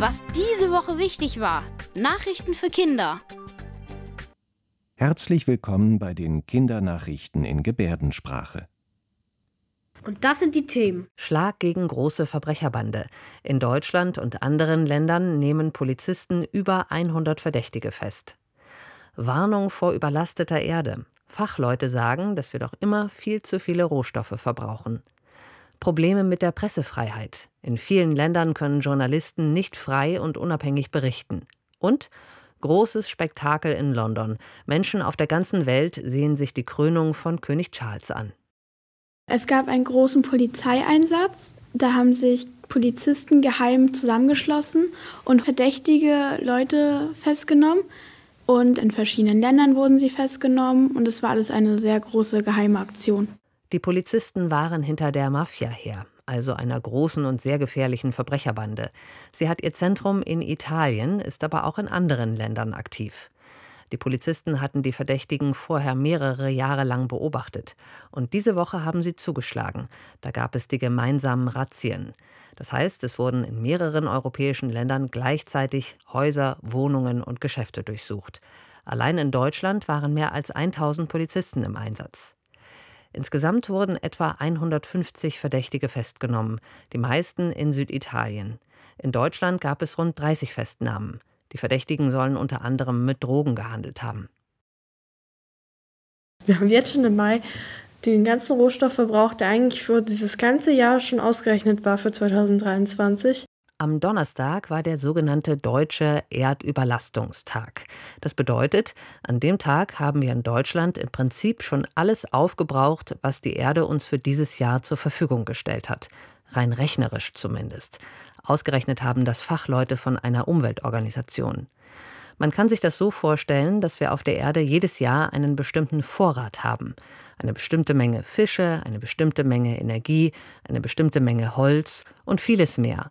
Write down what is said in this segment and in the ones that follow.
Was diese Woche wichtig war. Nachrichten für Kinder. Herzlich willkommen bei den Kindernachrichten in Gebärdensprache. Und das sind die Themen. Schlag gegen große Verbrecherbande. In Deutschland und anderen Ländern nehmen Polizisten über 100 Verdächtige fest. Warnung vor überlasteter Erde. Fachleute sagen, dass wir doch immer viel zu viele Rohstoffe verbrauchen. Probleme mit der Pressefreiheit. In vielen Ländern können Journalisten nicht frei und unabhängig berichten. Und großes Spektakel in London. Menschen auf der ganzen Welt sehen sich die Krönung von König Charles an. Es gab einen großen Polizeieinsatz. Da haben sich Polizisten geheim zusammengeschlossen und verdächtige Leute festgenommen. Und in verschiedenen Ländern wurden sie festgenommen. Und es war alles eine sehr große geheime Aktion. Die Polizisten waren hinter der Mafia her, also einer großen und sehr gefährlichen Verbrecherbande. Sie hat ihr Zentrum in Italien, ist aber auch in anderen Ländern aktiv. Die Polizisten hatten die Verdächtigen vorher mehrere Jahre lang beobachtet. Und diese Woche haben sie zugeschlagen. Da gab es die gemeinsamen Razzien. Das heißt, es wurden in mehreren europäischen Ländern gleichzeitig Häuser, Wohnungen und Geschäfte durchsucht. Allein in Deutschland waren mehr als 1000 Polizisten im Einsatz. Insgesamt wurden etwa 150 Verdächtige festgenommen, die meisten in Süditalien. In Deutschland gab es rund 30 Festnahmen. Die Verdächtigen sollen unter anderem mit Drogen gehandelt haben. Wir haben jetzt schon im Mai den ganzen Rohstoffverbrauch, der eigentlich für dieses ganze Jahr schon ausgerechnet war für 2023. Am Donnerstag war der sogenannte Deutsche Erdüberlastungstag. Das bedeutet, an dem Tag haben wir in Deutschland im Prinzip schon alles aufgebraucht, was die Erde uns für dieses Jahr zur Verfügung gestellt hat. Rein rechnerisch zumindest. Ausgerechnet haben das Fachleute von einer Umweltorganisation. Man kann sich das so vorstellen, dass wir auf der Erde jedes Jahr einen bestimmten Vorrat haben. Eine bestimmte Menge Fische, eine bestimmte Menge Energie, eine bestimmte Menge Holz und vieles mehr.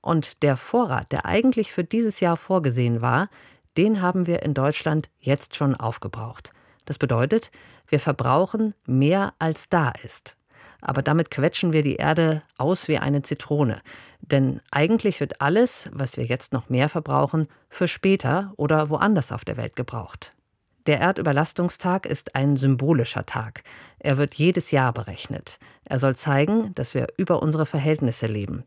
Und der Vorrat, der eigentlich für dieses Jahr vorgesehen war, den haben wir in Deutschland jetzt schon aufgebraucht. Das bedeutet, wir verbrauchen mehr als da ist. Aber damit quetschen wir die Erde aus wie eine Zitrone. Denn eigentlich wird alles, was wir jetzt noch mehr verbrauchen, für später oder woanders auf der Welt gebraucht. Der Erdüberlastungstag ist ein symbolischer Tag. Er wird jedes Jahr berechnet. Er soll zeigen, dass wir über unsere Verhältnisse leben.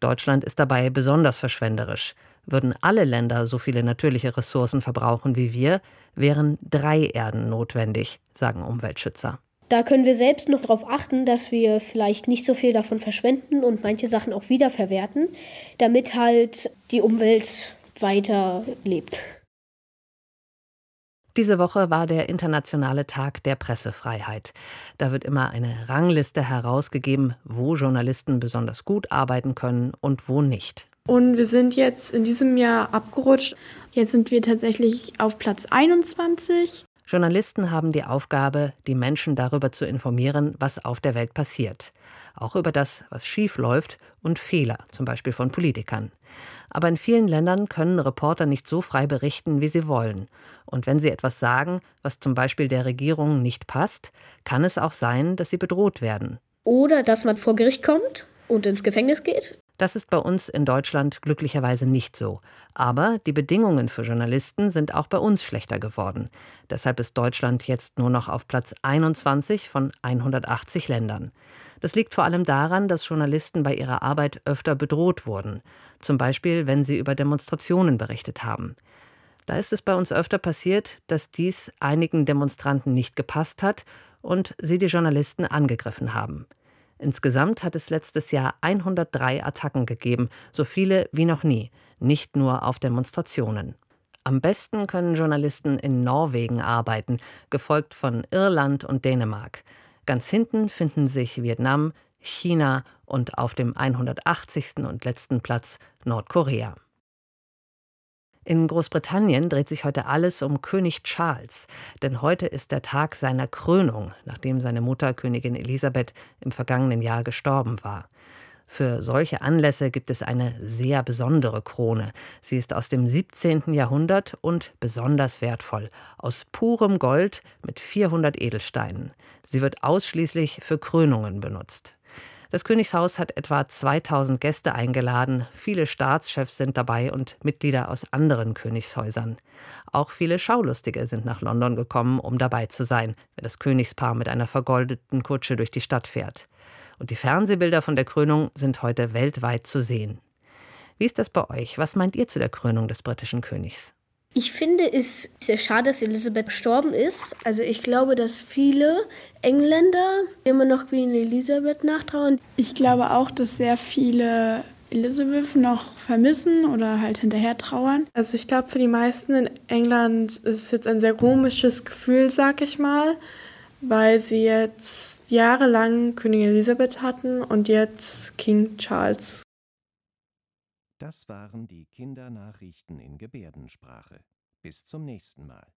Deutschland ist dabei besonders verschwenderisch. Würden alle Länder so viele natürliche Ressourcen verbrauchen wie wir, wären drei Erden notwendig, sagen Umweltschützer. Da können wir selbst noch darauf achten, dass wir vielleicht nicht so viel davon verschwenden und manche Sachen auch wiederverwerten, damit halt die Umwelt weiter lebt. Diese Woche war der Internationale Tag der Pressefreiheit. Da wird immer eine Rangliste herausgegeben, wo Journalisten besonders gut arbeiten können und wo nicht. Und wir sind jetzt in diesem Jahr abgerutscht. Jetzt sind wir tatsächlich auf Platz 21. Journalisten haben die Aufgabe, die Menschen darüber zu informieren, was auf der Welt passiert. Auch über das, was schief läuft und Fehler, zum Beispiel von Politikern. Aber in vielen Ländern können Reporter nicht so frei berichten, wie sie wollen. Und wenn sie etwas sagen, was zum Beispiel der Regierung nicht passt, kann es auch sein, dass sie bedroht werden. Oder dass man vor Gericht kommt und ins Gefängnis geht. Das ist bei uns in Deutschland glücklicherweise nicht so. Aber die Bedingungen für Journalisten sind auch bei uns schlechter geworden. Deshalb ist Deutschland jetzt nur noch auf Platz 21 von 180 Ländern. Das liegt vor allem daran, dass Journalisten bei ihrer Arbeit öfter bedroht wurden. Zum Beispiel, wenn sie über Demonstrationen berichtet haben. Da ist es bei uns öfter passiert, dass dies einigen Demonstranten nicht gepasst hat und sie die Journalisten angegriffen haben. Insgesamt hat es letztes Jahr 103 Attacken gegeben, so viele wie noch nie, nicht nur auf Demonstrationen. Am besten können Journalisten in Norwegen arbeiten, gefolgt von Irland und Dänemark. Ganz hinten finden sich Vietnam, China und auf dem 180. und letzten Platz Nordkorea. In Großbritannien dreht sich heute alles um König Charles, denn heute ist der Tag seiner Krönung, nachdem seine Mutter Königin Elisabeth im vergangenen Jahr gestorben war. Für solche Anlässe gibt es eine sehr besondere Krone. Sie ist aus dem 17. Jahrhundert und besonders wertvoll, aus purem Gold mit 400 Edelsteinen. Sie wird ausschließlich für Krönungen benutzt. Das Königshaus hat etwa 2000 Gäste eingeladen. Viele Staatschefs sind dabei und Mitglieder aus anderen Königshäusern. Auch viele Schaulustige sind nach London gekommen, um dabei zu sein, wenn das Königspaar mit einer vergoldeten Kutsche durch die Stadt fährt. Und die Fernsehbilder von der Krönung sind heute weltweit zu sehen. Wie ist das bei euch? Was meint ihr zu der Krönung des britischen Königs? Ich finde es sehr schade, dass Elisabeth gestorben ist. Also ich glaube, dass viele Engländer immer noch Queen Elisabeth nachtrauen. Ich glaube auch, dass sehr viele Elizabeth noch vermissen oder halt hinterher trauern. Also ich glaube, für die meisten in England ist es jetzt ein sehr komisches Gefühl, sag ich mal, weil sie jetzt jahrelang Königin Elisabeth hatten und jetzt King Charles. Das waren die Kindernachrichten in Gebärdensprache. Bis zum nächsten Mal.